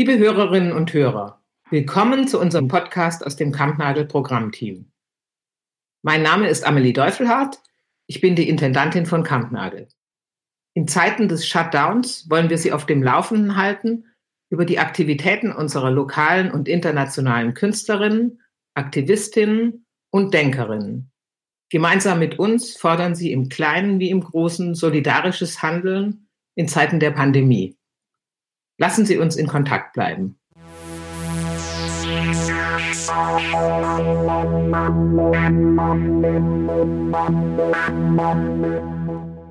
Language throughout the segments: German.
Liebe Hörerinnen und Hörer, willkommen zu unserem Podcast aus dem Kampnagel Programmteam. Mein Name ist Amelie Deufelhardt. Ich bin die Intendantin von Kampnagel. In Zeiten des Shutdowns wollen wir Sie auf dem Laufenden halten über die Aktivitäten unserer lokalen und internationalen Künstlerinnen, Aktivistinnen und Denkerinnen. Gemeinsam mit uns fordern sie im Kleinen wie im Großen solidarisches Handeln in Zeiten der Pandemie. Lassen Sie uns in Kontakt bleiben.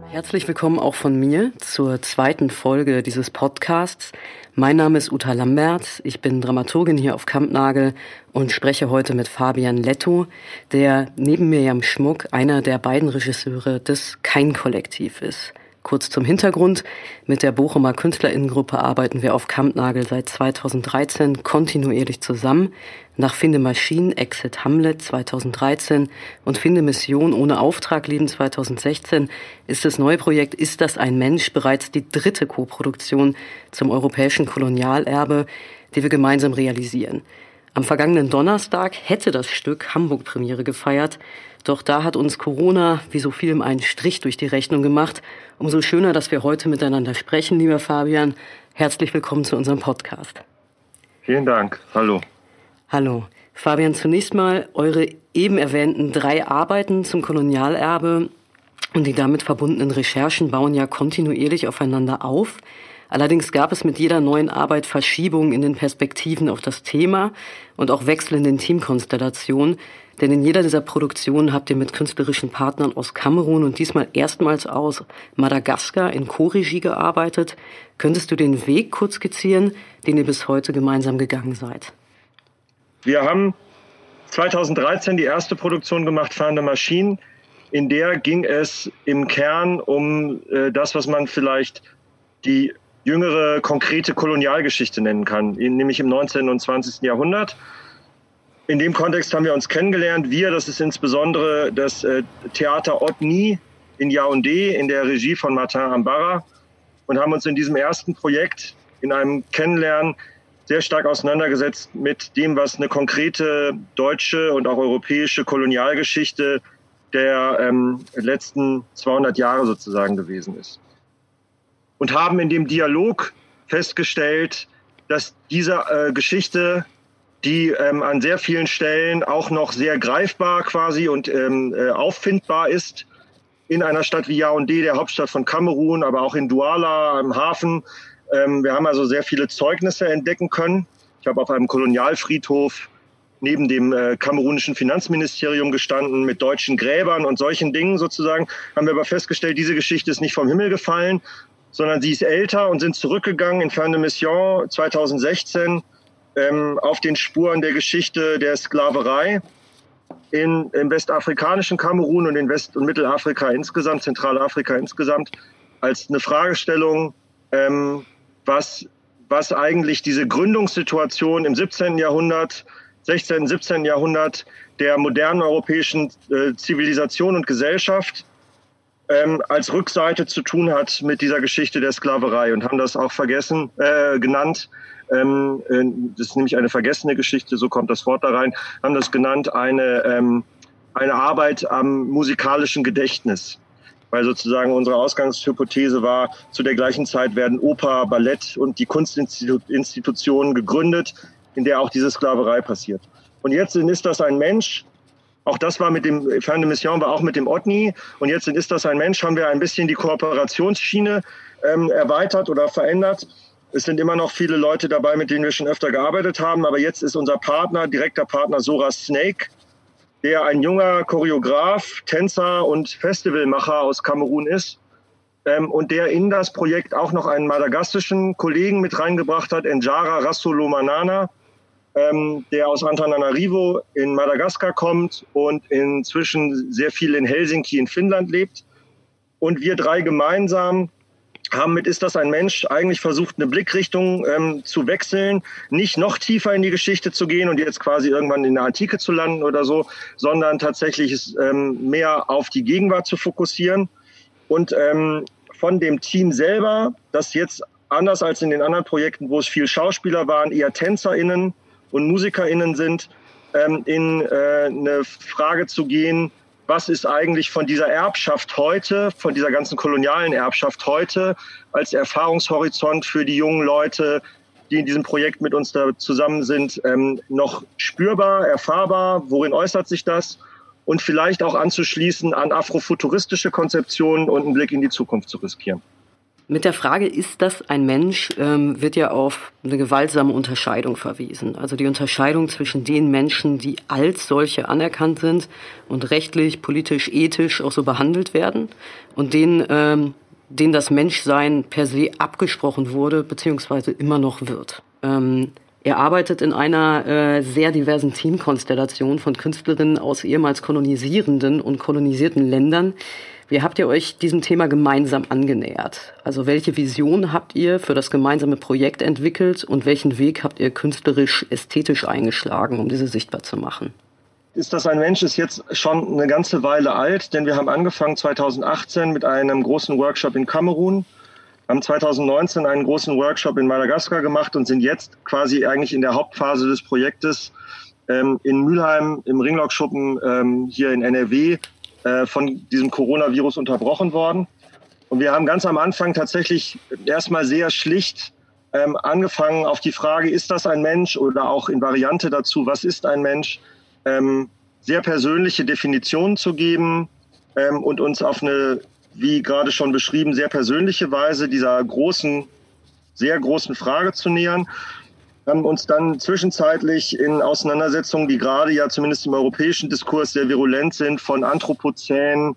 Herzlich willkommen auch von mir zur zweiten Folge dieses Podcasts. Mein Name ist Uta Lambert, ich bin Dramaturgin hier auf Kampnagel und spreche heute mit Fabian Letto, der neben Mirjam Schmuck einer der beiden Regisseure des Kein-Kollektiv ist. Kurz zum Hintergrund. Mit der Bochumer Künstlerinnengruppe arbeiten wir auf Kampnagel seit 2013 kontinuierlich zusammen. Nach Finde Maschinen, Exit Hamlet 2013 und Finde Mission ohne Auftrag Leben 2016 ist das neue Projekt Ist das ein Mensch bereits die dritte Koproduktion zum europäischen Kolonialerbe, die wir gemeinsam realisieren. Am vergangenen Donnerstag hätte das Stück Hamburg Premiere gefeiert, doch da hat uns Corona wie so vielem einen Strich durch die Rechnung gemacht. Umso schöner, dass wir heute miteinander sprechen, lieber Fabian. Herzlich willkommen zu unserem Podcast. Vielen Dank. Hallo. Hallo. Fabian, zunächst mal eure eben erwähnten drei Arbeiten zum Kolonialerbe und die damit verbundenen Recherchen bauen ja kontinuierlich aufeinander auf. Allerdings gab es mit jeder neuen Arbeit Verschiebungen in den Perspektiven auf das Thema und auch Wechsel in den Teamkonstellationen. Denn in jeder dieser Produktionen habt ihr mit künstlerischen Partnern aus Kamerun und diesmal erstmals aus Madagaskar in Co-Regie gearbeitet. Könntest du den Weg kurz skizzieren, den ihr bis heute gemeinsam gegangen seid? Wir haben 2013 die erste Produktion gemacht, Fahrende Maschinen. In der ging es im Kern um äh, das, was man vielleicht die jüngere, konkrete Kolonialgeschichte nennen kann, nämlich im 19. und 20. Jahrhundert in dem Kontext haben wir uns kennengelernt. Wir, das ist insbesondere das äh, Theater Otni in Yaoundé in der Regie von Martin Ambara und haben uns in diesem ersten Projekt in einem Kennenlernen sehr stark auseinandergesetzt mit dem, was eine konkrete deutsche und auch europäische Kolonialgeschichte der ähm, letzten 200 Jahre sozusagen gewesen ist. Und haben in dem Dialog festgestellt, dass diese äh, Geschichte die ähm, an sehr vielen Stellen auch noch sehr greifbar quasi und ähm, äh, auffindbar ist in einer Stadt wie Yaoundé, der Hauptstadt von Kamerun, aber auch in Douala im Hafen. Ähm, wir haben also sehr viele Zeugnisse entdecken können. Ich habe auf einem Kolonialfriedhof neben dem äh, kamerunischen Finanzministerium gestanden mit deutschen Gräbern und solchen Dingen sozusagen. Haben wir aber festgestellt, diese Geschichte ist nicht vom Himmel gefallen, sondern sie ist älter und sind zurückgegangen in de Mission 2016 ähm, auf den Spuren der Geschichte der Sklaverei in, im westafrikanischen Kamerun und in West- und Mittelafrika insgesamt, Zentralafrika insgesamt, als eine Fragestellung, ähm, was, was eigentlich diese Gründungssituation im 17. Jahrhundert, 16., 17. Jahrhundert der modernen europäischen äh, Zivilisation und Gesellschaft ähm, als Rückseite zu tun hat mit dieser Geschichte der Sklaverei und haben das auch vergessen, äh, genannt, ähm, äh, das ist nämlich eine vergessene Geschichte, so kommt das Wort da rein, haben das genannt, eine, ähm, eine Arbeit am musikalischen Gedächtnis. Weil sozusagen unsere Ausgangshypothese war, zu der gleichen Zeit werden Oper, Ballett und die Kunstinstitutionen gegründet, in der auch diese Sklaverei passiert. Und jetzt ist das ein Mensch, auch das war mit dem Ferne Mission, war auch mit dem Otni. Und jetzt ist das ein Mensch, haben wir ein bisschen die Kooperationsschiene ähm, erweitert oder verändert. Es sind immer noch viele Leute dabei, mit denen wir schon öfter gearbeitet haben. Aber jetzt ist unser Partner, direkter Partner Sora Snake, der ein junger Choreograf, Tänzer und Festivalmacher aus Kamerun ist. Ähm, und der in das Projekt auch noch einen madagassischen Kollegen mit reingebracht hat, Njara Rassolomanana, ähm, der aus Antananarivo in Madagaskar kommt und inzwischen sehr viel in Helsinki in Finnland lebt. Und wir drei gemeinsam haben mit Ist das ein Mensch eigentlich versucht, eine Blickrichtung ähm, zu wechseln, nicht noch tiefer in die Geschichte zu gehen und jetzt quasi irgendwann in der Antike zu landen oder so, sondern tatsächlich es, ähm, mehr auf die Gegenwart zu fokussieren. Und ähm, von dem Team selber, das jetzt anders als in den anderen Projekten, wo es viel Schauspieler waren, eher TänzerInnen und MusikerInnen sind, ähm, in äh, eine Frage zu gehen, was ist eigentlich von dieser Erbschaft heute, von dieser ganzen kolonialen Erbschaft heute als Erfahrungshorizont für die jungen Leute, die in diesem Projekt mit uns da zusammen sind, ähm, noch spürbar, erfahrbar? Worin äußert sich das? Und vielleicht auch anzuschließen an afrofuturistische Konzeptionen und einen Blick in die Zukunft zu riskieren. Mit der Frage, ist das ein Mensch, ähm, wird ja auf eine gewaltsame Unterscheidung verwiesen. Also die Unterscheidung zwischen den Menschen, die als solche anerkannt sind und rechtlich, politisch, ethisch auch so behandelt werden und denen, ähm, denen das Menschsein per se abgesprochen wurde, beziehungsweise immer noch wird. Ähm, er arbeitet in einer äh, sehr diversen Teamkonstellation von Künstlerinnen aus ehemals kolonisierenden und kolonisierten Ländern, wie habt ihr euch diesem Thema gemeinsam angenähert? Also welche Vision habt ihr für das gemeinsame Projekt entwickelt und welchen Weg habt ihr künstlerisch, ästhetisch eingeschlagen, um diese sichtbar zu machen? Ist das ein Mensch, ist jetzt schon eine ganze Weile alt, denn wir haben angefangen 2018 mit einem großen Workshop in Kamerun, haben 2019 einen großen Workshop in Madagaskar gemacht und sind jetzt quasi eigentlich in der Hauptphase des Projektes ähm, in Mülheim im Ringlockschuppen ähm, hier in NRW äh, von diesem Coronavirus unterbrochen worden. Und wir haben ganz am Anfang tatsächlich erstmal sehr schlicht ähm, angefangen auf die Frage, ist das ein Mensch oder auch in Variante dazu, was ist ein Mensch, ähm, sehr persönliche Definitionen zu geben ähm, und uns auf eine, wie gerade schon beschrieben, sehr persönliche Weise dieser großen, sehr großen Frage zu nähern haben uns dann zwischenzeitlich in Auseinandersetzungen, die gerade ja zumindest im europäischen Diskurs sehr virulent sind, von Anthropozän,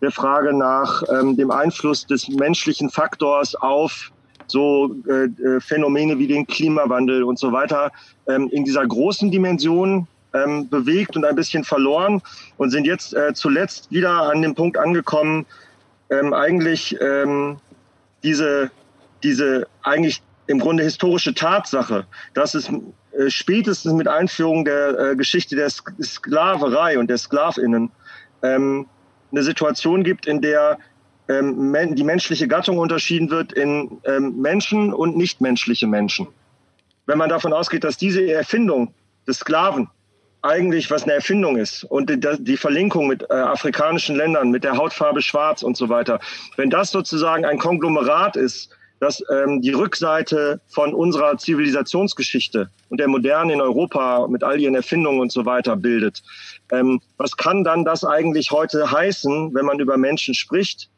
der Frage nach ähm, dem Einfluss des menschlichen Faktors auf so äh, äh, Phänomene wie den Klimawandel und so weiter, ähm, in dieser großen Dimension ähm, bewegt und ein bisschen verloren und sind jetzt äh, zuletzt wieder an dem Punkt angekommen, ähm, eigentlich ähm, diese, diese eigentlich im Grunde historische Tatsache, dass es äh, spätestens mit Einführung der äh, Geschichte der Sklaverei und der Sklavinnen ähm, eine Situation gibt, in der ähm, die menschliche Gattung unterschieden wird in ähm, Menschen und nichtmenschliche Menschen. Wenn man davon ausgeht, dass diese Erfindung des Sklaven eigentlich was eine Erfindung ist und die, Verlinkung mit äh, afrikanischen Ländern, mit der Hautfarbe Schwarz und so weiter, wenn das sozusagen ein Konglomerat ist, das ähm, die Rückseite von unserer Zivilisationsgeschichte und der Moderne in Europa mit all ihren Erfindungen und so weiter bildet. Ähm, was kann dann das eigentlich heute heißen, wenn man über Menschen spricht?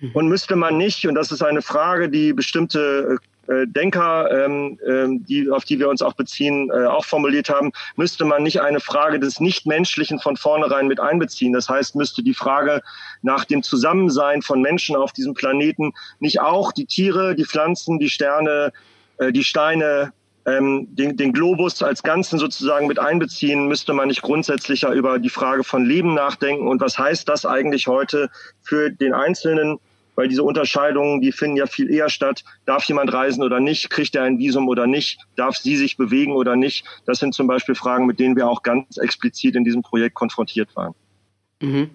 Mhm. Und müsste man nicht, und das ist eine Frage, die bestimmte äh, Denker, ähm, ähm, die, auf die wir uns auch beziehen, äh, auch formuliert haben, müsste man nicht eine Frage des Nichtmenschlichen von vornherein mit einbeziehen. Das heißt, müsste die Frage nach dem Zusammensein von Menschen auf diesem Planeten nicht auch die Tiere, die Pflanzen, die Sterne, äh, die Steine, ähm, den, den Globus als Ganzen sozusagen mit einbeziehen, müsste man nicht grundsätzlicher über die Frage von Leben nachdenken und was heißt das eigentlich heute für den Einzelnen weil diese Unterscheidungen, die finden ja viel eher statt. Darf jemand reisen oder nicht? Kriegt er ein Visum oder nicht? Darf sie sich bewegen oder nicht? Das sind zum Beispiel Fragen, mit denen wir auch ganz explizit in diesem Projekt konfrontiert waren. Mhm.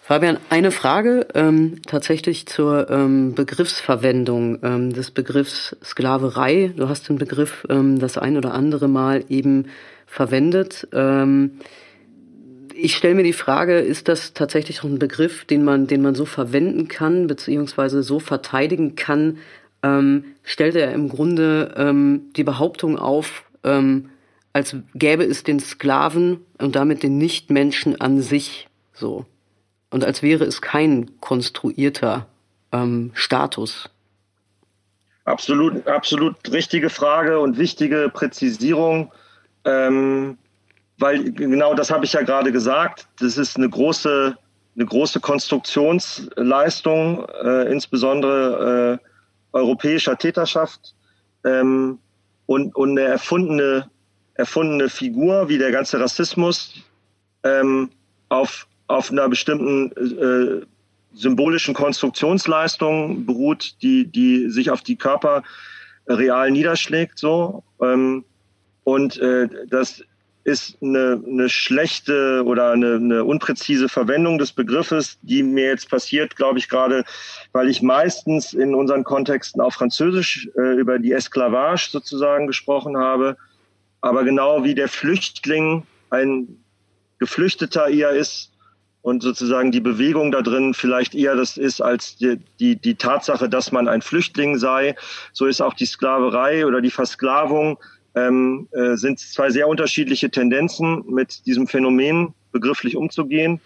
Fabian, eine Frage ähm, tatsächlich zur ähm, Begriffsverwendung ähm, des Begriffs Sklaverei. Du hast den Begriff ähm, das ein oder andere Mal eben verwendet. Ich stelle mir die Frage, ist das tatsächlich ein Begriff, den man, den man so verwenden kann, beziehungsweise so verteidigen kann? Ähm, stellt er im Grunde ähm, die Behauptung auf, ähm, als gäbe es den Sklaven und damit den Nichtmenschen an sich so. Und als wäre es kein konstruierter ähm, Status. Absolut, absolut richtige Frage und wichtige Präzisierung. Ähm, weil genau das habe ich ja gerade gesagt. Das ist eine große, eine große Konstruktionsleistung, äh, insbesondere äh, europäischer Täterschaft ähm, und, und eine erfundene, erfundene Figur wie der ganze Rassismus ähm, auf, auf einer bestimmten äh, symbolischen Konstruktionsleistung beruht, die, die sich auf die Körper real niederschlägt. So. Ähm, und äh, das ist eine, eine schlechte oder eine, eine unpräzise Verwendung des Begriffes, die mir jetzt passiert, glaube ich, gerade, weil ich meistens in unseren Kontexten auf Französisch äh, über die Esclavage sozusagen gesprochen habe. Aber genau wie der Flüchtling ein Geflüchteter eher ist und sozusagen die Bewegung da drin vielleicht eher das ist als die, die, die Tatsache, dass man ein Flüchtling sei, so ist auch die Sklaverei oder die Versklavung ähm, äh, sind zwei sehr unterschiedliche Tendenzen, mit diesem Phänomen begrifflich umzugehen.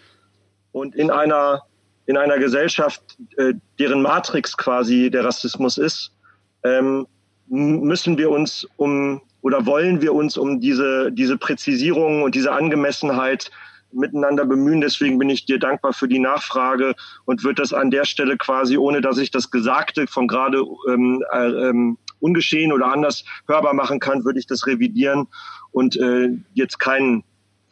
Und in einer, in einer Gesellschaft, äh, deren Matrix quasi der Rassismus ist, ähm, müssen wir uns um oder wollen wir uns um diese, diese Präzisierung und diese Angemessenheit miteinander bemühen. Deswegen bin ich dir dankbar für die Nachfrage und würde das an der Stelle quasi, ohne dass ich das Gesagte von gerade ähm, äh, ähm, ungeschehen oder anders hörbar machen kann, würde ich das revidieren und äh, jetzt kein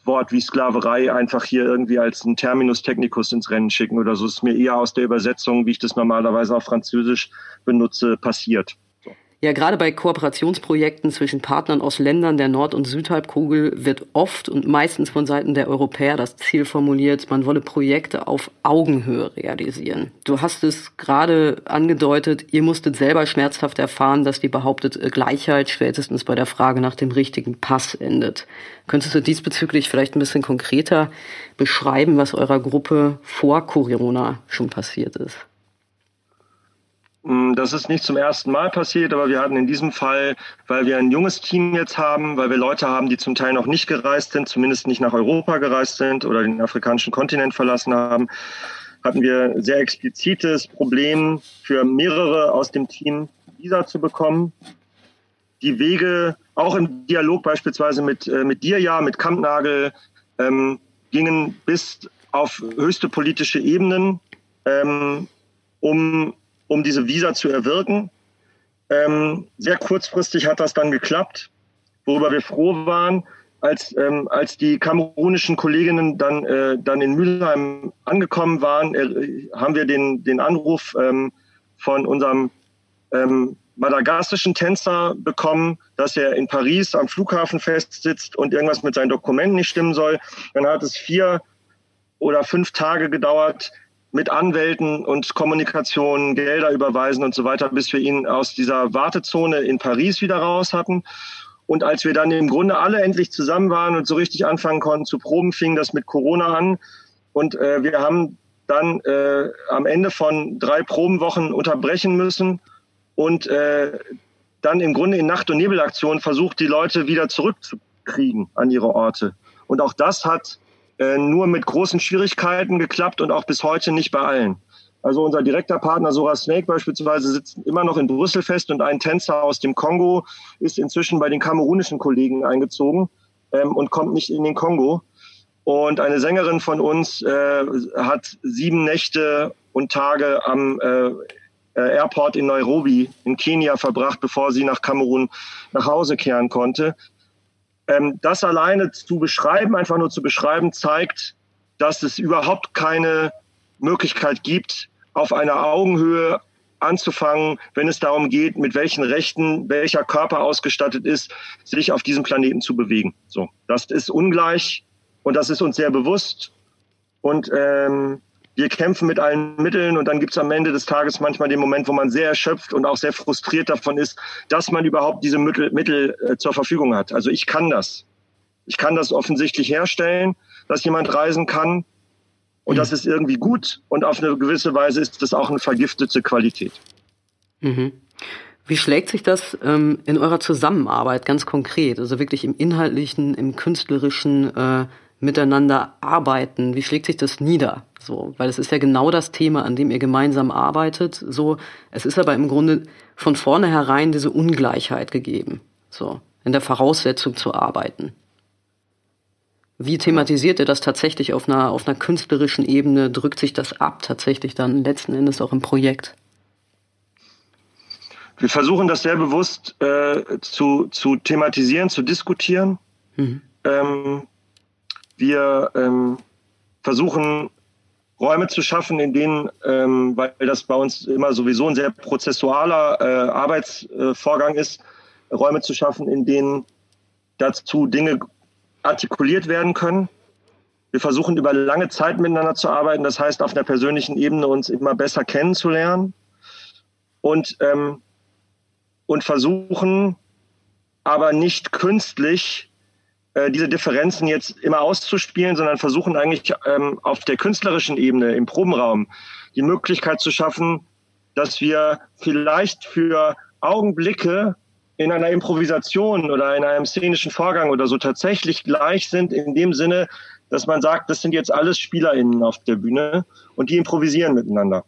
Wort wie Sklaverei einfach hier irgendwie als ein Terminus technicus ins Rennen schicken oder so. Es ist mir eher aus der Übersetzung, wie ich das normalerweise auf Französisch benutze, passiert. Ja, gerade bei Kooperationsprojekten zwischen Partnern aus Ländern der Nord- und Südhalbkugel wird oft und meistens von Seiten der Europäer das Ziel formuliert, man wolle Projekte auf Augenhöhe realisieren. Du hast es gerade angedeutet, ihr musstet selber schmerzhaft erfahren, dass die behauptete Gleichheit spätestens bei der Frage nach dem richtigen Pass endet. Könntest du diesbezüglich vielleicht ein bisschen konkreter beschreiben, was eurer Gruppe vor Corona schon passiert ist? Mm, das ist nicht zum ersten Mal passiert, aber wir hatten in diesem Fall, weil wir ein junges Team jetzt haben, weil wir Leute haben, die zum Teil noch nicht gereist sind, zumindest nicht nach Europa gereist sind oder den afrikanischen Kontinent verlassen haben, hatten wir sehr explizites Problem für mehrere aus dem Team, Visa zu bekommen. Die Wege, auch im Dialog beispielsweise mit, äh, mit dir ja, mit Kampnagel, ähm, gingen bis auf höchste politische Ebenen, ähm, um um diese Visa zu erwirken. Ähm, sehr kurzfristig hat das dann geklappt, worüber wir froh waren. Als, ähm, als die kamerunischen Kolleginnen dann, äh, dann in Mülheim angekommen waren, äh, haben wir den, den Anruf ähm, von unserem ähm, madagassischen Tänzer bekommen, dass er in Paris am Flughafen festsitzt und irgendwas mit seinen Dokumenten nicht stimmen soll. Dann hat es vier oder fünf Tage gedauert, mit Anwälten und Kommunikation Gelder überweisen und so weiter, bis wir ihn aus dieser Wartezone in Paris wieder raus hatten. Und als wir dann im Grunde alle endlich zusammen waren und so richtig anfangen konnten zu proben, fing das mit Corona an. Und äh, wir haben dann äh, am Ende von drei Probenwochen unterbrechen müssen und äh, dann im Grunde in Nacht- und Nebelaktion versucht, die Leute wieder zurückzukriegen an ihre Orte. Und auch das hat äh, nur mit großen Schwierigkeiten geklappt und auch bis heute nicht bei allen. Also unser direkter Partner Sora Snake beispielsweise sitzt immer noch in Brüssel fest und ein Tänzer aus dem Kongo ist inzwischen bei den kamerunischen Kollegen eingezogen ähm, und kommt nicht in den Kongo. Und eine Sängerin von uns äh, hat sieben Nächte und Tage am äh, äh Airport in Nairobi in Kenia verbracht, bevor sie nach Kamerun nach Hause kehren konnte. Ähm, das alleine zu beschreiben, einfach nur zu beschreiben, zeigt, dass es überhaupt keine Möglichkeit gibt, auf einer Augenhöhe anzufangen, wenn es darum geht, mit welchen Rechten welcher Körper ausgestattet ist, sich auf diesem Planeten zu bewegen. So, das ist ungleich und das ist uns sehr bewusst. Und ähm, wir kämpfen mit allen Mitteln und dann gibt es am Ende des Tages manchmal den Moment, wo man sehr erschöpft und auch sehr frustriert davon ist, dass man überhaupt diese Mittel, Mittel äh, zur Verfügung hat. Also ich kann das. Ich kann das offensichtlich herstellen, dass jemand reisen kann. Und mhm. das ist irgendwie gut. Und auf eine gewisse Weise ist das auch eine vergiftete Qualität. Mhm. Wie schlägt sich das ähm, in eurer Zusammenarbeit ganz konkret, also wirklich im inhaltlichen, im künstlerischen äh, miteinander arbeiten? Wie schlägt sich das nieder? So, weil es ist ja genau das Thema, an dem ihr gemeinsam arbeitet. So, es ist aber im Grunde von vornherein diese Ungleichheit gegeben. So, in der Voraussetzung zu arbeiten. Wie thematisiert ihr das tatsächlich auf einer, auf einer künstlerischen Ebene? Drückt sich das ab tatsächlich dann letzten Endes auch im Projekt? Wir versuchen das sehr bewusst äh, zu, zu thematisieren, zu diskutieren. Mhm. Ähm, wir ähm, versuchen Räume zu schaffen, in denen, ähm, weil das bei uns immer sowieso ein sehr prozessualer äh, Arbeitsvorgang ist, Räume zu schaffen, in denen dazu Dinge artikuliert werden können. Wir versuchen über lange Zeit miteinander zu arbeiten, das heißt auf einer persönlichen Ebene uns immer besser kennenzulernen und, ähm, und versuchen aber nicht künstlich äh, diese Differenzen jetzt immer auszuspielen, sondern versuchen eigentlich ähm, auf der künstlerischen Ebene im Probenraum die Möglichkeit zu schaffen, dass wir vielleicht für Augenblicke in einer Improvisation oder in einem szenischen Vorgang oder so tatsächlich gleich sind, in dem Sinne, dass man sagt, das sind jetzt alles SpielerInnen auf der Bühne und die improvisieren miteinander.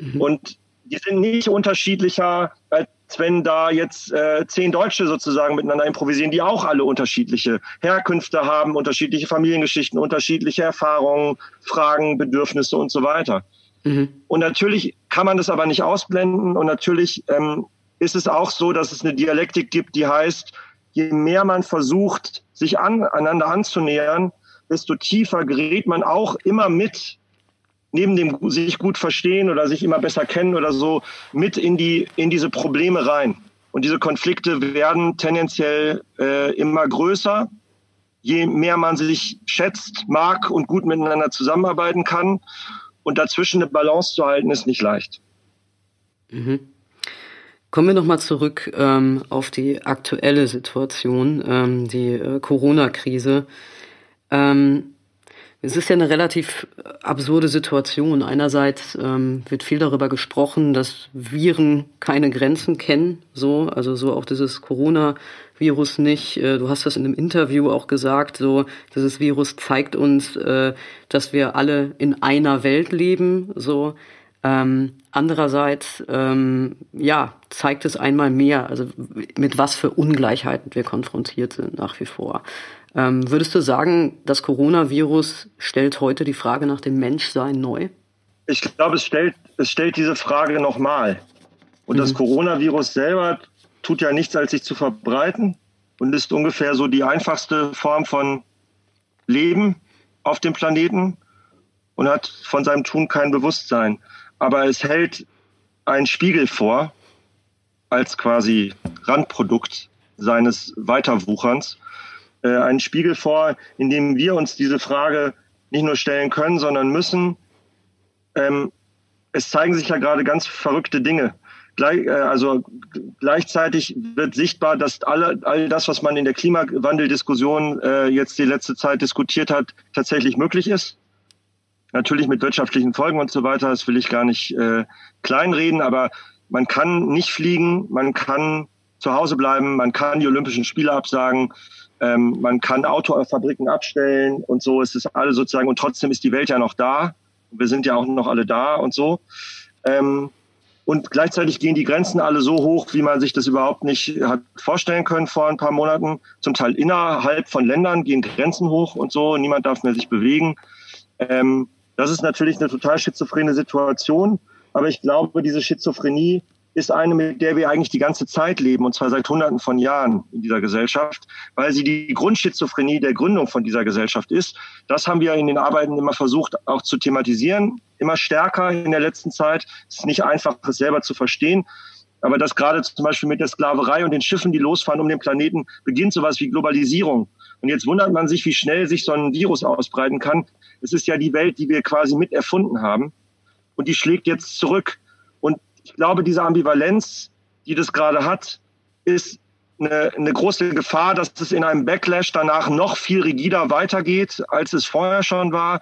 Mhm. Und die sind nicht unterschiedlicher, als wenn da jetzt äh, zehn Deutsche sozusagen miteinander improvisieren, die auch alle unterschiedliche Herkünfte haben, unterschiedliche Familiengeschichten, unterschiedliche Erfahrungen, Fragen, Bedürfnisse und so weiter. Mhm. Und natürlich kann man das aber nicht ausblenden und natürlich ähm, ist es auch so, dass es eine Dialektik gibt, die heißt, je mehr man versucht, sich an, einander anzunähern, desto tiefer gerät man auch immer mit, neben dem sich gut verstehen oder sich immer besser kennen oder so, mit in, die, in diese Probleme rein. Und diese Konflikte werden tendenziell äh, immer größer, je mehr man sich schätzt, mag und gut miteinander zusammenarbeiten kann. Und dazwischen eine Balance zu halten, ist nicht leicht. Mhm. Kommen wir nochmal zurück ähm, auf die aktuelle Situation, ähm, die äh, Corona-Krise. Ähm, es ist ja eine relativ absurde Situation. Einerseits ähm, wird viel darüber gesprochen, dass Viren keine Grenzen kennen, so, also so auch dieses Corona-Virus nicht. Äh, du hast das in einem Interview auch gesagt, so, dieses Virus zeigt uns, äh, dass wir alle in einer Welt leben, so. Ähm, andererseits, ähm, ja, zeigt es einmal mehr, also mit was für Ungleichheiten wir konfrontiert sind nach wie vor. Ähm, würdest du sagen, das Coronavirus stellt heute die Frage nach dem Menschsein neu? Ich glaube, es stellt, es stellt diese Frage nochmal. Und mhm. das Coronavirus selber tut ja nichts, als sich zu verbreiten und ist ungefähr so die einfachste Form von Leben auf dem Planeten und hat von seinem Tun kein Bewusstsein aber es hält einen Spiegel vor als quasi Randprodukt seines Weiterwucherns. Äh, einen Spiegel vor, in dem wir uns diese Frage nicht nur stellen können, sondern müssen. Ähm, es zeigen sich ja gerade ganz verrückte Dinge. Gleich, äh, also gleichzeitig wird sichtbar, dass alle, all das, was man in der Klimawandeldiskussion äh, jetzt die letzte Zeit diskutiert hat, tatsächlich möglich ist. Natürlich mit wirtschaftlichen Folgen und so weiter, das will ich gar nicht äh, kleinreden, aber man kann nicht fliegen, man kann zu Hause bleiben, man kann die Olympischen Spiele absagen, ähm, man kann Autofabriken abstellen und so ist es alle sozusagen und trotzdem ist die Welt ja noch da. Wir sind ja auch noch alle da und so. Ähm, und gleichzeitig gehen die Grenzen alle so hoch, wie man sich das überhaupt nicht hat vorstellen können vor ein paar Monaten. Zum Teil innerhalb von Ländern gehen Grenzen hoch und so. Niemand darf mehr sich bewegen. Ähm, das ist natürlich eine total schizophrene Situation, aber ich glaube, diese Schizophrenie ist eine, mit der wir eigentlich die ganze Zeit leben, und zwar seit Hunderten von Jahren in dieser Gesellschaft, weil sie die Grundschizophrenie der Gründung von dieser Gesellschaft ist. Das haben wir in den Arbeiten immer versucht auch zu thematisieren, immer stärker in der letzten Zeit. Es ist nicht einfach, es selber zu verstehen. Aber das gerade zum Beispiel mit der Sklaverei und den Schiffen, die losfahren um den Planeten, beginnt sowas wie Globalisierung. Und jetzt wundert man sich, wie schnell sich so ein Virus ausbreiten kann. Es ist ja die Welt, die wir quasi mit erfunden haben. Und die schlägt jetzt zurück. Ich glaube, diese Ambivalenz, die das gerade hat, ist eine, eine große Gefahr, dass es in einem Backlash danach noch viel rigider weitergeht, als es vorher schon war.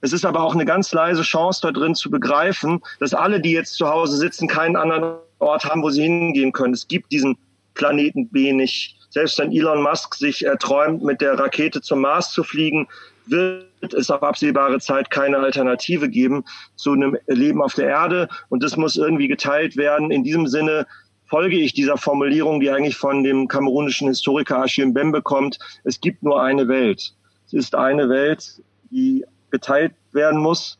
Es ist aber auch eine ganz leise Chance da drin zu begreifen, dass alle, die jetzt zu Hause sitzen, keinen anderen Ort haben, wo sie hingehen können. Es gibt diesen Planeten B nicht. Selbst wenn Elon Musk sich erträumt, mit der Rakete zum Mars zu fliegen, wird es auf absehbare Zeit keine Alternative geben zu einem Leben auf der Erde. Und das muss irgendwie geteilt werden. In diesem Sinne folge ich dieser Formulierung, die eigentlich von dem kamerunischen Historiker Achim Bembe kommt. Es gibt nur eine Welt. Es ist eine Welt, die geteilt werden muss.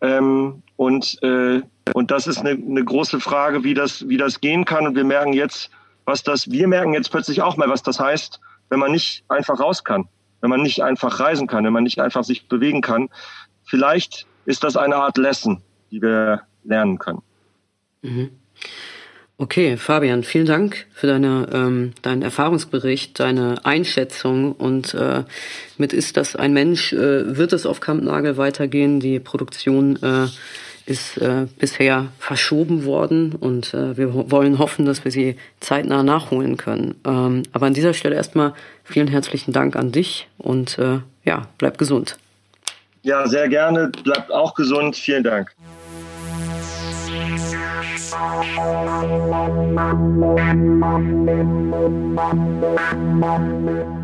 Ähm, und, äh, und das ist eine, eine große Frage, wie das, wie das gehen kann. Und wir merken jetzt, was das, wir merken jetzt plötzlich auch mal, was das heißt, wenn man nicht einfach raus kann wenn man nicht einfach reisen kann, wenn man nicht einfach sich bewegen kann. Vielleicht ist das eine Art Lesson, die wir lernen können. Mhm. Okay, Fabian, vielen Dank für deine, ähm, deinen Erfahrungsbericht, deine Einschätzung und äh, mit ist das ein Mensch, äh, wird es auf Kampnagel weitergehen? Die Produktion äh, ist äh, bisher verschoben worden und äh, wir wollen hoffen, dass wir sie zeitnah nachholen können. Ähm, aber an dieser Stelle erstmal vielen herzlichen Dank an dich und äh, ja, bleib gesund. Ja, sehr gerne. Bleibt auch gesund. Vielen Dank. You.